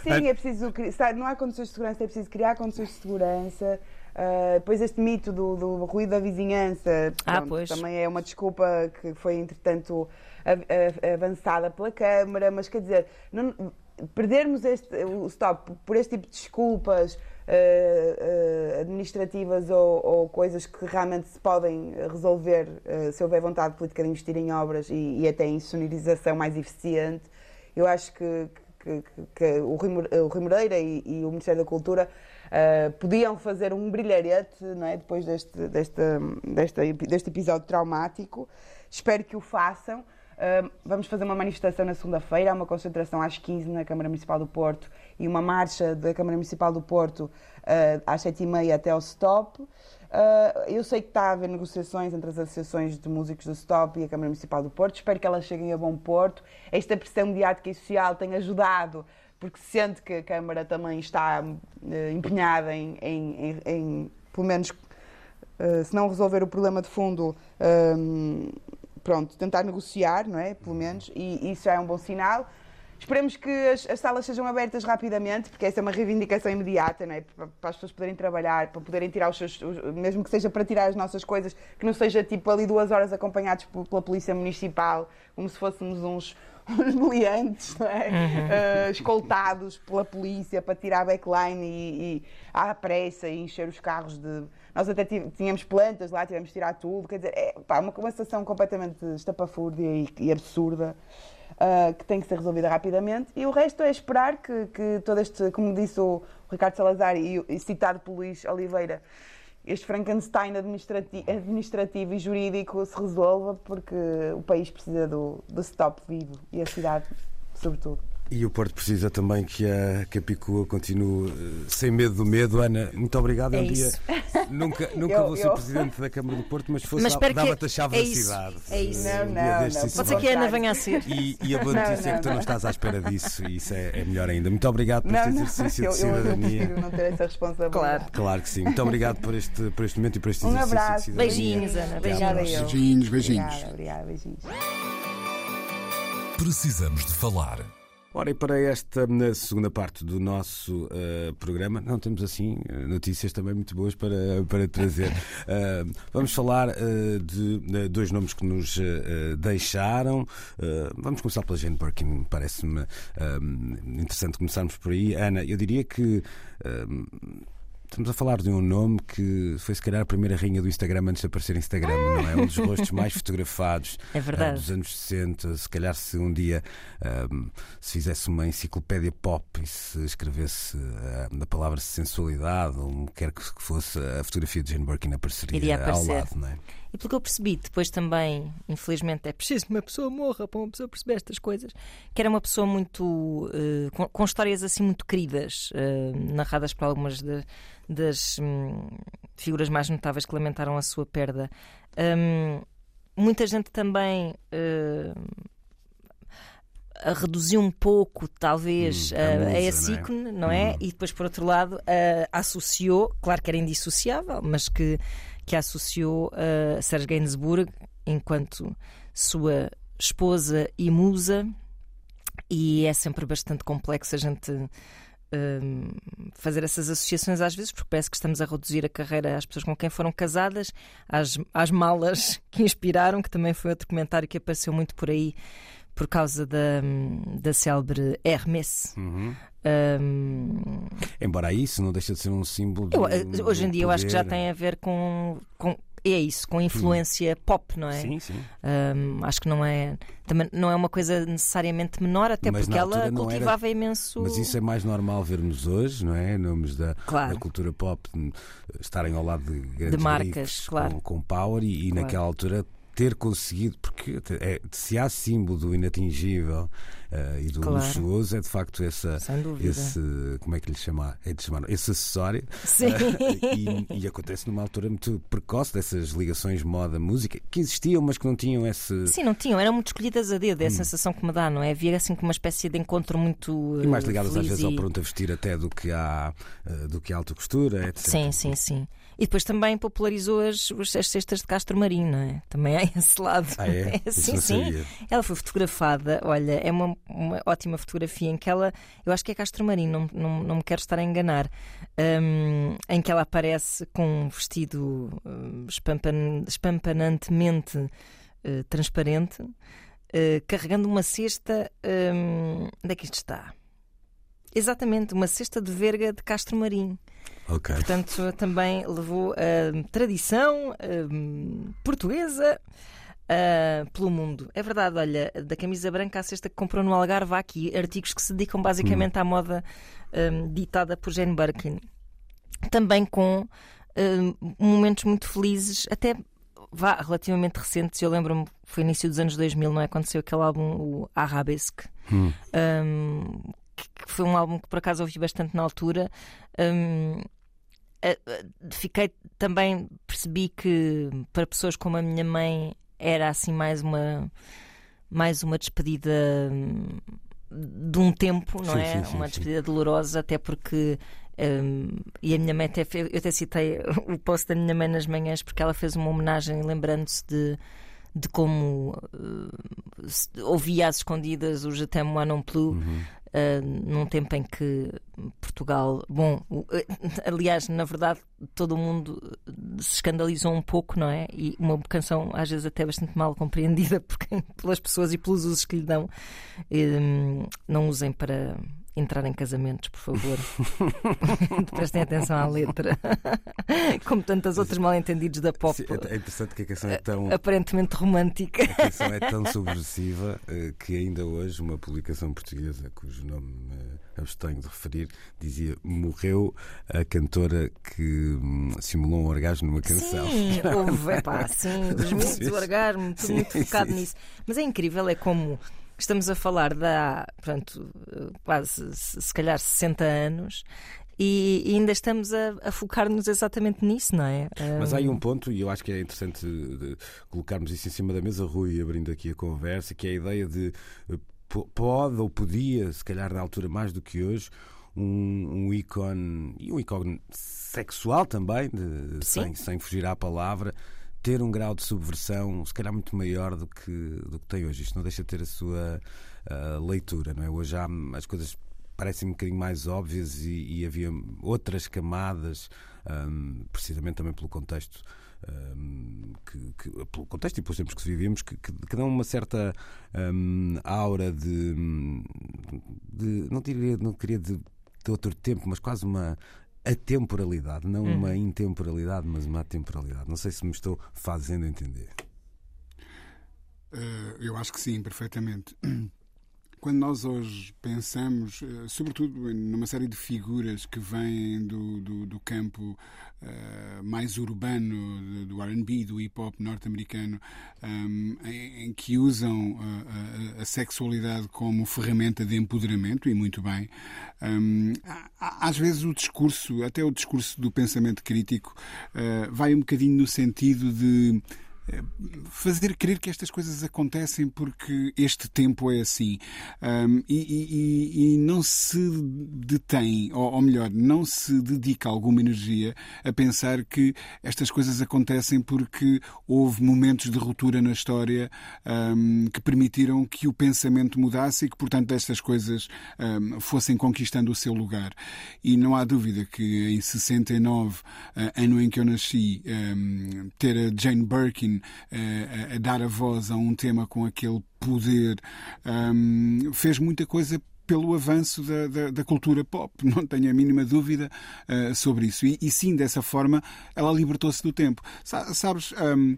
Sim, é preciso. Não há condições de segurança, é preciso criar condições de segurança. Uh, depois este mito do, do, ruído da vizinhança ah, pronto, também é uma desculpa que foi entretanto avançada pela Câmara, mas quer dizer, não, perdermos este, o stop por este tipo de desculpas uh, uh, administrativas ou, ou, coisas que realmente se podem resolver se houver vontade política de investir em obras e, e até em sonorização mais eficiente, eu acho que, que, que, que o, Rui, Moreira e, e o Ministério da Cultura Uh, podiam fazer um brilharete não é? depois deste, deste, deste, deste episódio traumático. Espero que o façam. Uh, vamos fazer uma manifestação na segunda-feira, uma concentração às 15 na Câmara Municipal do Porto e uma marcha da Câmara Municipal do Porto uh, às 7h30 até ao stop. eu sei que está a haver negociações entre as associações de músicos do Stop e a Câmara Municipal do Porto. Espero que elas cheguem a bom porto. Esta pressão mediática e social tem ajudado porque sente que a Câmara também está uh, empenhada em, em, em, em, pelo menos, uh, se não resolver o problema de fundo, pronto, tentar negociar, não é? Pelo menos, e isso é um bom sinal. Esperemos que as, as, salas sejam abertas rapidamente, porque essa é uma reivindicação imediata, não é? Para, para, as pessoas poderem trabalhar, para poderem tirar os seus. Os, mesmo que seja para tirar as nossas coisas, que não seja tipo ali duas horas acompanhados pela Polícia Municipal, como se fôssemos uns, uns meliantes, é? uhum. uh, escoltados pela polícia para tirar a backline e, e à pressa e encher os carros de. Nós até tínhamos plantas lá, tivemos de tirar tudo. Quer dizer, é pá, uma, uma situação completamente estapafúrdia e, e absurda. Uh, que tem que ser resolvida rapidamente, e o resto é esperar que, que todo este, como disse o Ricardo Salazar e, e citado pelo Luís Oliveira, este Frankenstein administrativo, administrativo, e jurídico se resolva porque o país precisa do, do stop vivo e a cidade, sobretudo. E o Porto precisa também que a Capicua continue uh, sem medo do medo. Ana, muito obrigado. É um dia. Nunca, nunca eu, vou ser eu... presidente da Câmara do Porto, mas se fosse, dava-te a chave é da cidade. É isso. Não, não, não, Pode ser que a Ana venha a ser. E, e a boa notícia é que tu não estás à espera disso, e isso é, é melhor ainda. Muito obrigado por este exercício eu, de cidadania. Eu, eu não ter essa responsabilidade. Claro. claro que sim. Muito obrigado por este, por este momento e por este um exercício abraço. de cidadania. Beijinhos, Ana. Beijinhos. Beijinhos, beijinhos. Obrigada, obrigada, beijinhos. Precisamos de falar. Ora, e para esta na segunda parte do nosso uh, programa, não temos assim eh, notícias também muito boas para, para trazer. Uh, vamos falar uh, de dois nomes que nos deixaram. vamos começar pela Jane Birkin, parece-me interessante começarmos por aí. Ana, eu diria que Estamos a falar de um nome que foi se calhar a primeira rainha do Instagram antes de aparecer Instagram, não é? Um dos rostos mais fotografados é uh, dos anos 60. Se calhar se um dia uh, se fizesse uma enciclopédia pop e se escrevesse uh, na palavra sensualidade ou quer que fosse, a fotografia de Jane Birkin apareceria ao lado, não é? E pelo que eu percebi, depois também, infelizmente, é preciso que uma pessoa morra para uma pessoa perceber estas coisas, que era uma pessoa muito. Uh, com, com, histórias assim muito queridas, uh, narradas por algumas de, das hum, figuras mais notáveis que lamentaram a sua perda. Um, muita gente também. Uh, a reduziu um pouco, talvez, hum, a, musa, a esse ícone, não é? Não é? Hum. E depois, por outro lado, associou, claro que era indissociável, mas que que associou a Serge Gainsbourg enquanto sua esposa e musa, e é sempre bastante complexo a gente um, fazer essas associações às vezes, porque parece que estamos a reduzir a carreira às pessoas com quem foram casadas, às, às malas que inspiraram, que também foi outro comentário que apareceu muito por aí por causa da, da célebre Hermès. Uhum. Um... Embora isso não deixa de ser um símbolo. Eu, eh, hoje em dia eu acho que já tem a ver com, com é isso, com influência hum. pop, não é? Sim, sim. Um, acho que não é, também não é uma coisa necessariamente menor, até mas porque ela cultivava era, imenso. Mas isso é mais normal vermos hoje, não é? Nomes da, claro. da cultura pop estarem ao lado de grandes de marcas, claro. com, com power e, e claro. naquela altura ter conseguido, porque é, se há símbolo do inatingível uh, e do Claro. luxuoso é de facto essa, esse, como é que lhe chama? É de chamar, esse acessório. Sim. e, e acontece numa altura muito precoce dessas ligações moda-música que existiam, mas que não tinham esse. Sim, não tinham, eram muito escolhidas a dedo, é a sensação que me dá, não é? Havia assim como uma espécie de encontro muito. Hum. E mais ligadas às vezes ao e- pronto a vestir até do que há, eh, do que há alta costura, etc. Sim, sim, sim. E depois também popularizou as, as cestas de Castro Marinho, não é? Também há esse lado. Ah, é? Isso sim, sim. sabia. Ela foi fotografada, olha, é uma, uma ótima fotografia em que ela, eu acho que é Castro Marinho, não, não, não me quero estar a enganar, hum, em que ela aparece com um vestido hum, espampan- espampanantemente eh, transparente, eh, carregando uma cesta. hum, onde é que isto está? Exatamente, uma cesta de verga de Castro Marinho. Ok. Portanto, também levou a tradição hum, portuguesa ah, pelo mundo. É verdade, olha, da camisa branca à cesta que comprou no Algarve, há aqui artigos que se dedicam basicamente à moda hum, ditada por Jane Birkin. Também com hum, momentos muito felizes, até vá, relativamente recentes. Eu lembro-me, foi início dos anos 2000, não é? Aconteceu aquele álbum, o Arabesque. Hum. Um, que foi um álbum que por acaso ouvi bastante na altura. Um, fiquei também percebi que para pessoas como a minha mãe era assim mais uma mais uma despedida hum, de um tempo, não Sim, é? sim, sim, uma despedida dolorosa, até porque hum, e a minha mãe até eu até citei o post da minha mãe nas manhãs porque ela fez uma homenagem lembrando-se de de como uh, ouvia às escondidas o Je t'aime moi non plus Uhum. Uh, num tempo em que Portugal, bom, eh, aliás, na verdade, todo o mundo se escandalizou um pouco, não é? E uma canção às vezes até bastante mal compreendida por quem- pelas pessoas e pelos usos que lhe dão. Não usem para entrar em casamentos, por favor. Prestem atenção à letra. Como tantas outras mal entendidos da pop. Sim, é é interessante que a canção é tão, Aparentemente romântica. a canção é tão subversiva eh, que ainda hoje uma publicação portuguesa, cujo nome me abstenho de referir, dizia morreu a cantora que hum, simulou um orgasmo numa canção. Sim, houve, epá, sim, os mitos, o orgasmo, tudo Sim, muito focado sim. nisso. Mas é incrível, é como estamos a falar de há, pronto, eh, quase se calhar 60 anos e, ainda estamos a, a focar-nos exatamente nisso, não é? Mas há aí Um, ponto, e eu acho que é interessante colocarmos isso em cima da mesa, Rui, abrindo aqui a conversa, que é a ideia de eh, po- pode ou podia, se calhar na altura mais do que hoje, um, um ícone, e um ícone sexual também, de- sem, sem fugir à palavra, ter um grau de subversão, se calhar muito maior do que, do que tem hoje. Isto não deixa de ter a sua ah, leitura, não é? Hoje há, as coisas parecem um bocadinho mais óbvias e, e havia outras camadas, ahm, precisamente também pelo contexto. ahm, que, que- pelo contexto e pelos tempos que vivíamos, que, que, que dão uma certa ahm, aura de, de- não diria, não queria de, de outro tempo, mas quase uma atemporalidade, não uma intemporalidade, mas uma atemporalidade. Não sei se me estou fazendo entender. Eh, eu acho que sim, perfeitamente. Quando nós hoje pensamos, eh, sobretudo numa série de figuras que vêm do, do, do campo eh, mais urbano, do RB, do hip hop norte-americano, ehm, em, em que usam eh, a, a sexualidade como ferramenta de empoderamento, e muito bem, ehm, há- há- às vezes o discurso, até o discurso do pensamento crítico, eh, vai um bocadinho no sentido de fazer crer que estas coisas acontecem porque este tempo é assim Um, e, e- e- não se detém, ou, ou melhor, não se dedica alguma energia a pensar que estas coisas acontecem porque houve momentos de ruptura na história um, que permitiram que o pensamento mudasse e que, portanto, estas coisas um, fossem conquistando o seu lugar. E não há dúvida que em 69, uh, ano em que eu nasci, ter a Jane Birkin uh, a, a dar a voz a um tema com aquele poder um, fez muita coisa pelo avanço da, da, da cultura pop, não tenho a mínima dúvida uh, sobre isso. E, e sim, dessa forma, ela libertou-se do tempo. Sa- Sabes, um,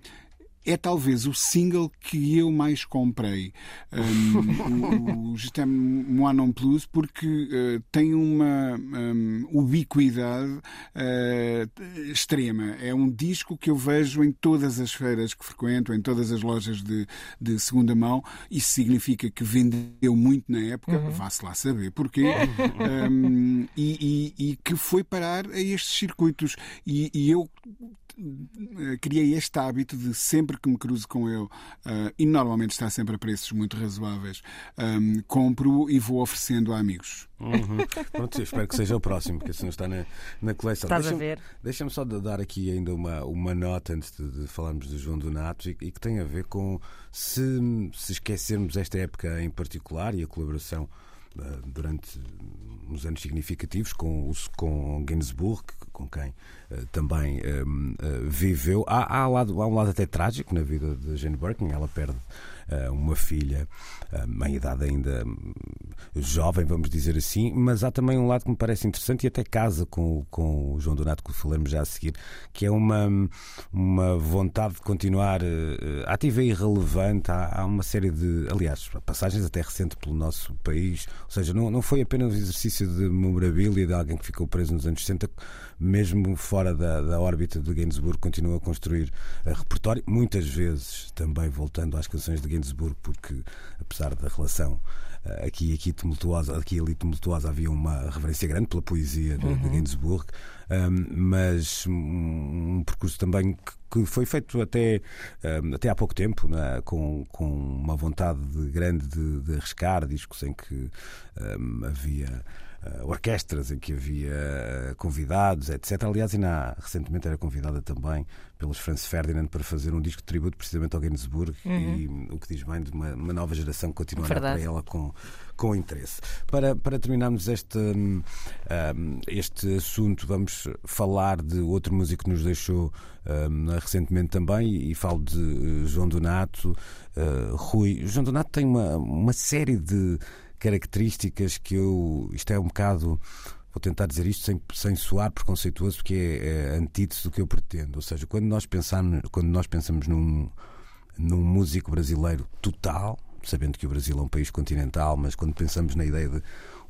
é talvez o single que eu mais comprei, um, o Justin Moi Non Plus, porque uh, tem uma um, ubiquidade uh, extrema. É um disco que eu vejo em todas as feiras que frequento, em todas as lojas de, de segunda mão. Isso significa que vendeu muito na época, uhum. vá-se lá saber porquê, um, e, e, e, que foi parar a estes circuitos. E, e eu criei este hábito de sempre que me cruzo com ele, uh, e normalmente está sempre a preços muito razoáveis, um, compro e vou oferecendo a amigos. Uhum. Pronto, espero que seja o próximo, porque assim está na, na coleção. Estás deixa a ver. Deixa-me só dar aqui ainda uma, uma nota antes de, de falarmos do João Donato e, e que tem a ver com se, se esquecermos esta época em particular e a colaboração uh, durante uns anos significativos com, com Gainsbourg, com quem também um, uh, viveu. Há, há, lado, há um lado até trágico na vida de Jane Birkin, ela perde uma filha em idade ainda jovem, vamos dizer assim, mas há também um lado que me parece interessante e até casa com, com o João Donato, que falamos já a seguir, que é uma, uma vontade de continuar uh, ativa e relevante. Há, há, uma série de, aliás, passagens até recente pelo nosso país, ou seja, não, não foi apenas um exercício de memorabilia de alguém que ficou preso nos anos 60 mesmo fora da, da órbita de Gainsbourg, continua a construir a repertório, muitas vezes também voltando às canções de Gainsbourg, porque apesar da relação eh, aqui aqui tumultuosa, aqui ali tumultuosa havia uma reverência grande pela poesia de, uhum. de Gainsbourg, um, mas um, um, percurso também que, que foi feito até, um, até há pouco tempo, né, com, com uma vontade de, grande de, de arriscar discos em que havia uh, orquestras em que havia uh, convidados, etc. Aliás, ainda recentemente era convidada também pelos Franz Ferdinand para fazer um disco de tributo precisamente ao Gainsbourg uhum. e o que diz bem de uma, uma nova geração que continua a para ela com, com interesse. Para, para terminarmos este, um, este assunto, vamos falar de outro músico que nos deixou um, recentemente também e falo de uh, João Donato. Uh, Rui. João Donato tem uma, uma série de características que eu. Isto é um bocado. Vou tentar dizer isto sem, sem soar preconceituoso, porque é, é antítese do que eu pretendo. Ou seja, quando nós pensamos, quando nós pensamos num, num músico brasileiro total, sabendo que o Brasil é um país continental, mas quando pensamos na ideia de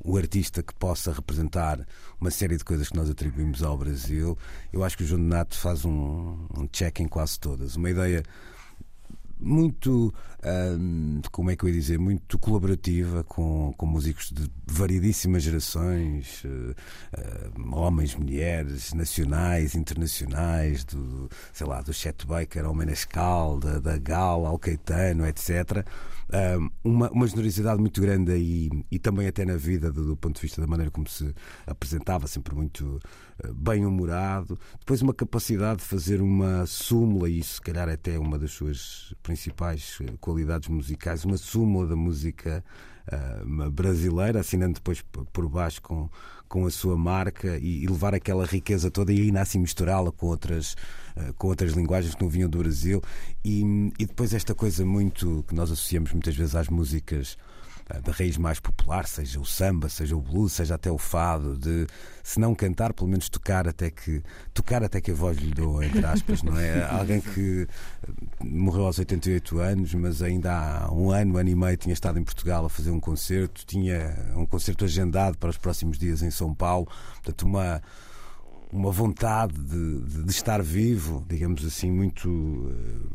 o artista que possa representar uma série de coisas que nós atribuímos ao Brasil, eu acho que o João Donato faz um, um check em quase todas. Uma ideia muito, como é que eu ia dizer, muito colaborativa com, com músicos de variedíssimas gerações, uh, homens, mulheres, nacionais, internacionais, do, sei lá, do Chet Baker ao Menescal, da, da Gal ao Caetano, etc. uma, uma generosidade muito grande aí e também até na vida do, do ponto de vista da maneira como se apresentava, sempre muito bem-humorado, depois uma capacidade de fazer uma súmula, e isso se calhar até uma das suas principais eh, qualidades musicais, uma súmula da música uh, brasileira, assinando depois por baixo com, com a sua marca e, e levar aquela riqueza toda e ainda assim misturá-la com outras, uh, com outras linguagens que não vinham do Brasil. E, e depois esta coisa muito que nós associamos muitas vezes às músicas da raiz mais popular, seja o samba, seja o blues, seja até o fado, de se não cantar, pelo menos tocar até que tocar até que a voz lhe doa, entre aspas, não é? Alguém que eh, morreu aos 88 anos, mas ainda há um ano, um ano e meio tinha estado em Portugal a fazer um concerto, tinha um concerto agendado para os próximos dias em São Paulo, portanto uma uma vontade de, de, estar vivo, digamos assim, muito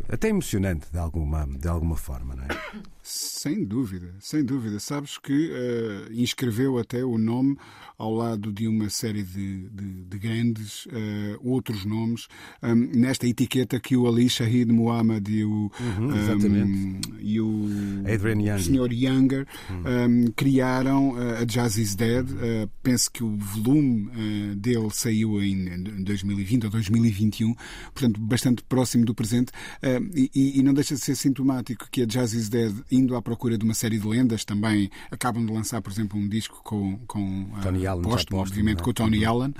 eh, até emocionante de alguma, de alguma forma, não é? Sem dúvida, sem dúvida. Sabes que uh, inscreveu até o nome ao lado de uma série de, de, de grandes uh, outros nomes um, nesta etiqueta que o Ali Shahid Muhammad e o, uhum, um, e o Adrian Sr. Younger uhum. um, criaram uh, a Jazz is Dead. penso que o volume dele saiu em 2020 ou 2021, portanto, bastante próximo do presente, e, e não deixa de ser sintomático que a Jazz is Dead indo à procura de uma série de lendas. Também acabam de lançar, por exemplo, um disco com, com Tony uh, Allen, póstumo, obviamente, é? com o Tony uhum. Allen.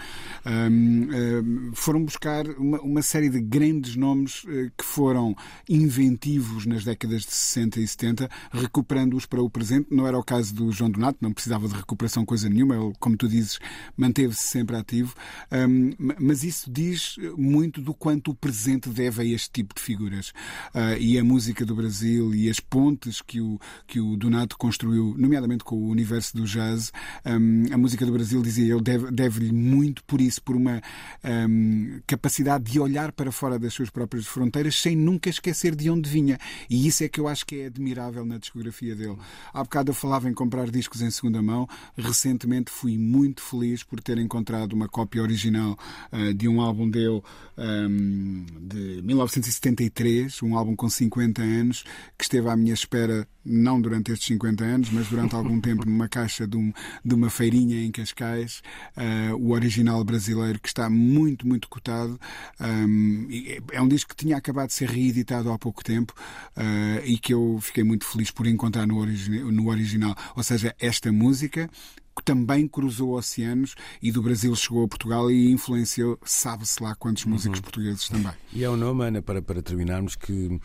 Um, um, foram buscar uma, uma, série de grandes nomes uh, que foram inventivos nas décadas de 60 e 70, recuperando-os para o presente. Não era o caso do João Donato, não precisava de recuperação coisa nenhuma. Ele, como tu dizes, manteve-se sempre ativo. Um, mas isso diz muito do quanto o presente deve a este tipo de figuras. Uh, e a música do Brasil e as pontes que o, que o Donato construiu, nomeadamente com o universo do jazz, um, a música do Brasil, dizia eu, deve-lhe deve muito por isso, por uma um, capacidade de olhar para fora das suas próprias fronteiras sem nunca esquecer de onde vinha. E isso é que eu acho que é admirável na discografia dele. Há bocado eu falava em comprar discos em segunda mão. Recentemente fui muito feliz por ter encontrado uma cópia original uh, de um álbum dele um, de 1973, um álbum com 50 anos, que esteve à minha espera não durante estes 50 anos, mas durante algum tempo numa caixa de, um, de uma feirinha em Cascais, uh, o original brasileiro, que está muito, muito cotado. Um, é um disco que tinha acabado de ser reeditado há pouco tempo uh, e que eu fiquei muito feliz por encontrar no, origi no original. Ou seja, esta música que também cruzou oceanos e do Brasil chegou a Portugal e influenciou, sabe-se lá quantos uhum. músicos portugueses também. E é um nome, Ana, para, para terminarmos, que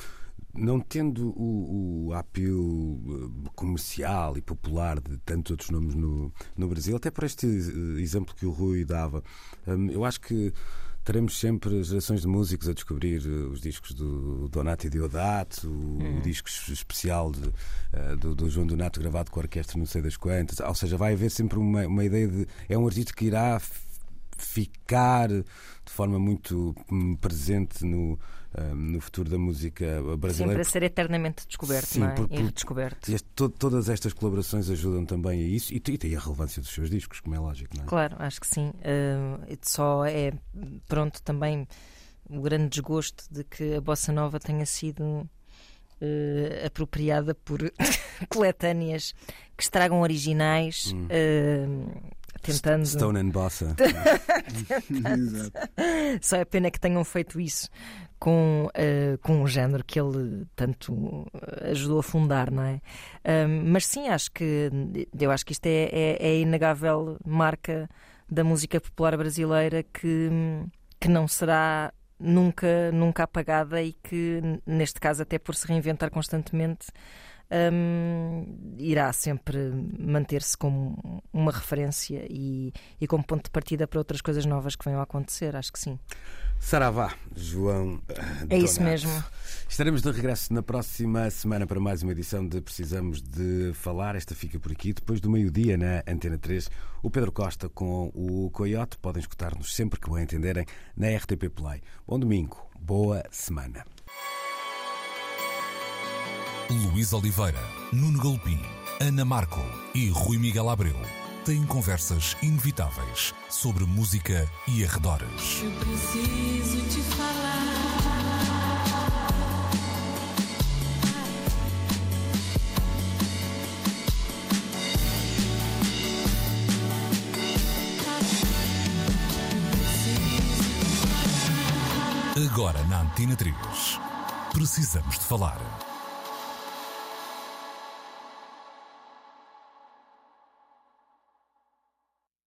não tendo o, o apelo eh, comercial e popular de tantos outros nomes no, no Brasil, até por este eh, exemplo que o Rui dava, hum, eu acho que teremos sempre gerações de músicos a descobrir eh, os discos do Donato Diodato, o, hum. o disco especial de, do, do, João Donato gravado com a orquestra não sei das quantas. Ou seja, vai haver sempre uma, uma ideia de. É um artista que irá ficar de forma muito hum, presente no no futuro da música brasileira. Sempre a ser eternamente descoberto, Sim, não é? Por, por, descoberto. Este, to, todas estas colaborações ajudam também a isso e, e tem a relevância dos seus discos, como é lógico, não é? Claro, acho que sim. Uh, só é, pronto, também o grande desgosto de que a bossa nova tenha sido uh, apropriada por coletâneas que estragam originais. Hum. Uh, tentando. Stone and Bossa. Só é pena que tenham feito isso com, uh, com um género que ele tanto ajudou a fundar, não é? mas sim, acho que eu acho que isto é, é, é, a inegável marca da música popular brasileira que, que não será nunca, nunca apagada e que, neste caso, até por se reinventar constantemente um, irá sempre manter-se como uma referência e, e como ponto de partida para outras coisas novas que venham a acontecer, acho que sim. Saravá, João. É isso mesmo. Estaremos de regresso na próxima semana para mais uma edição de Precisamos de Falar. Esta fica por aqui. Depois do meio-dia, na Antena 3, o Pedro Costa com o Coyote. Podem escutar-nos sempre que bem entenderem na RTP Play. Bom domingo, boa semana. Luís Oliveira, Nuno Galpim, Ana Marco e Rui Miguel Abreu têm conversas inevitáveis sobre música e arredores. Eu preciso te falar. Agora na Antena 3. Precisamos de falar.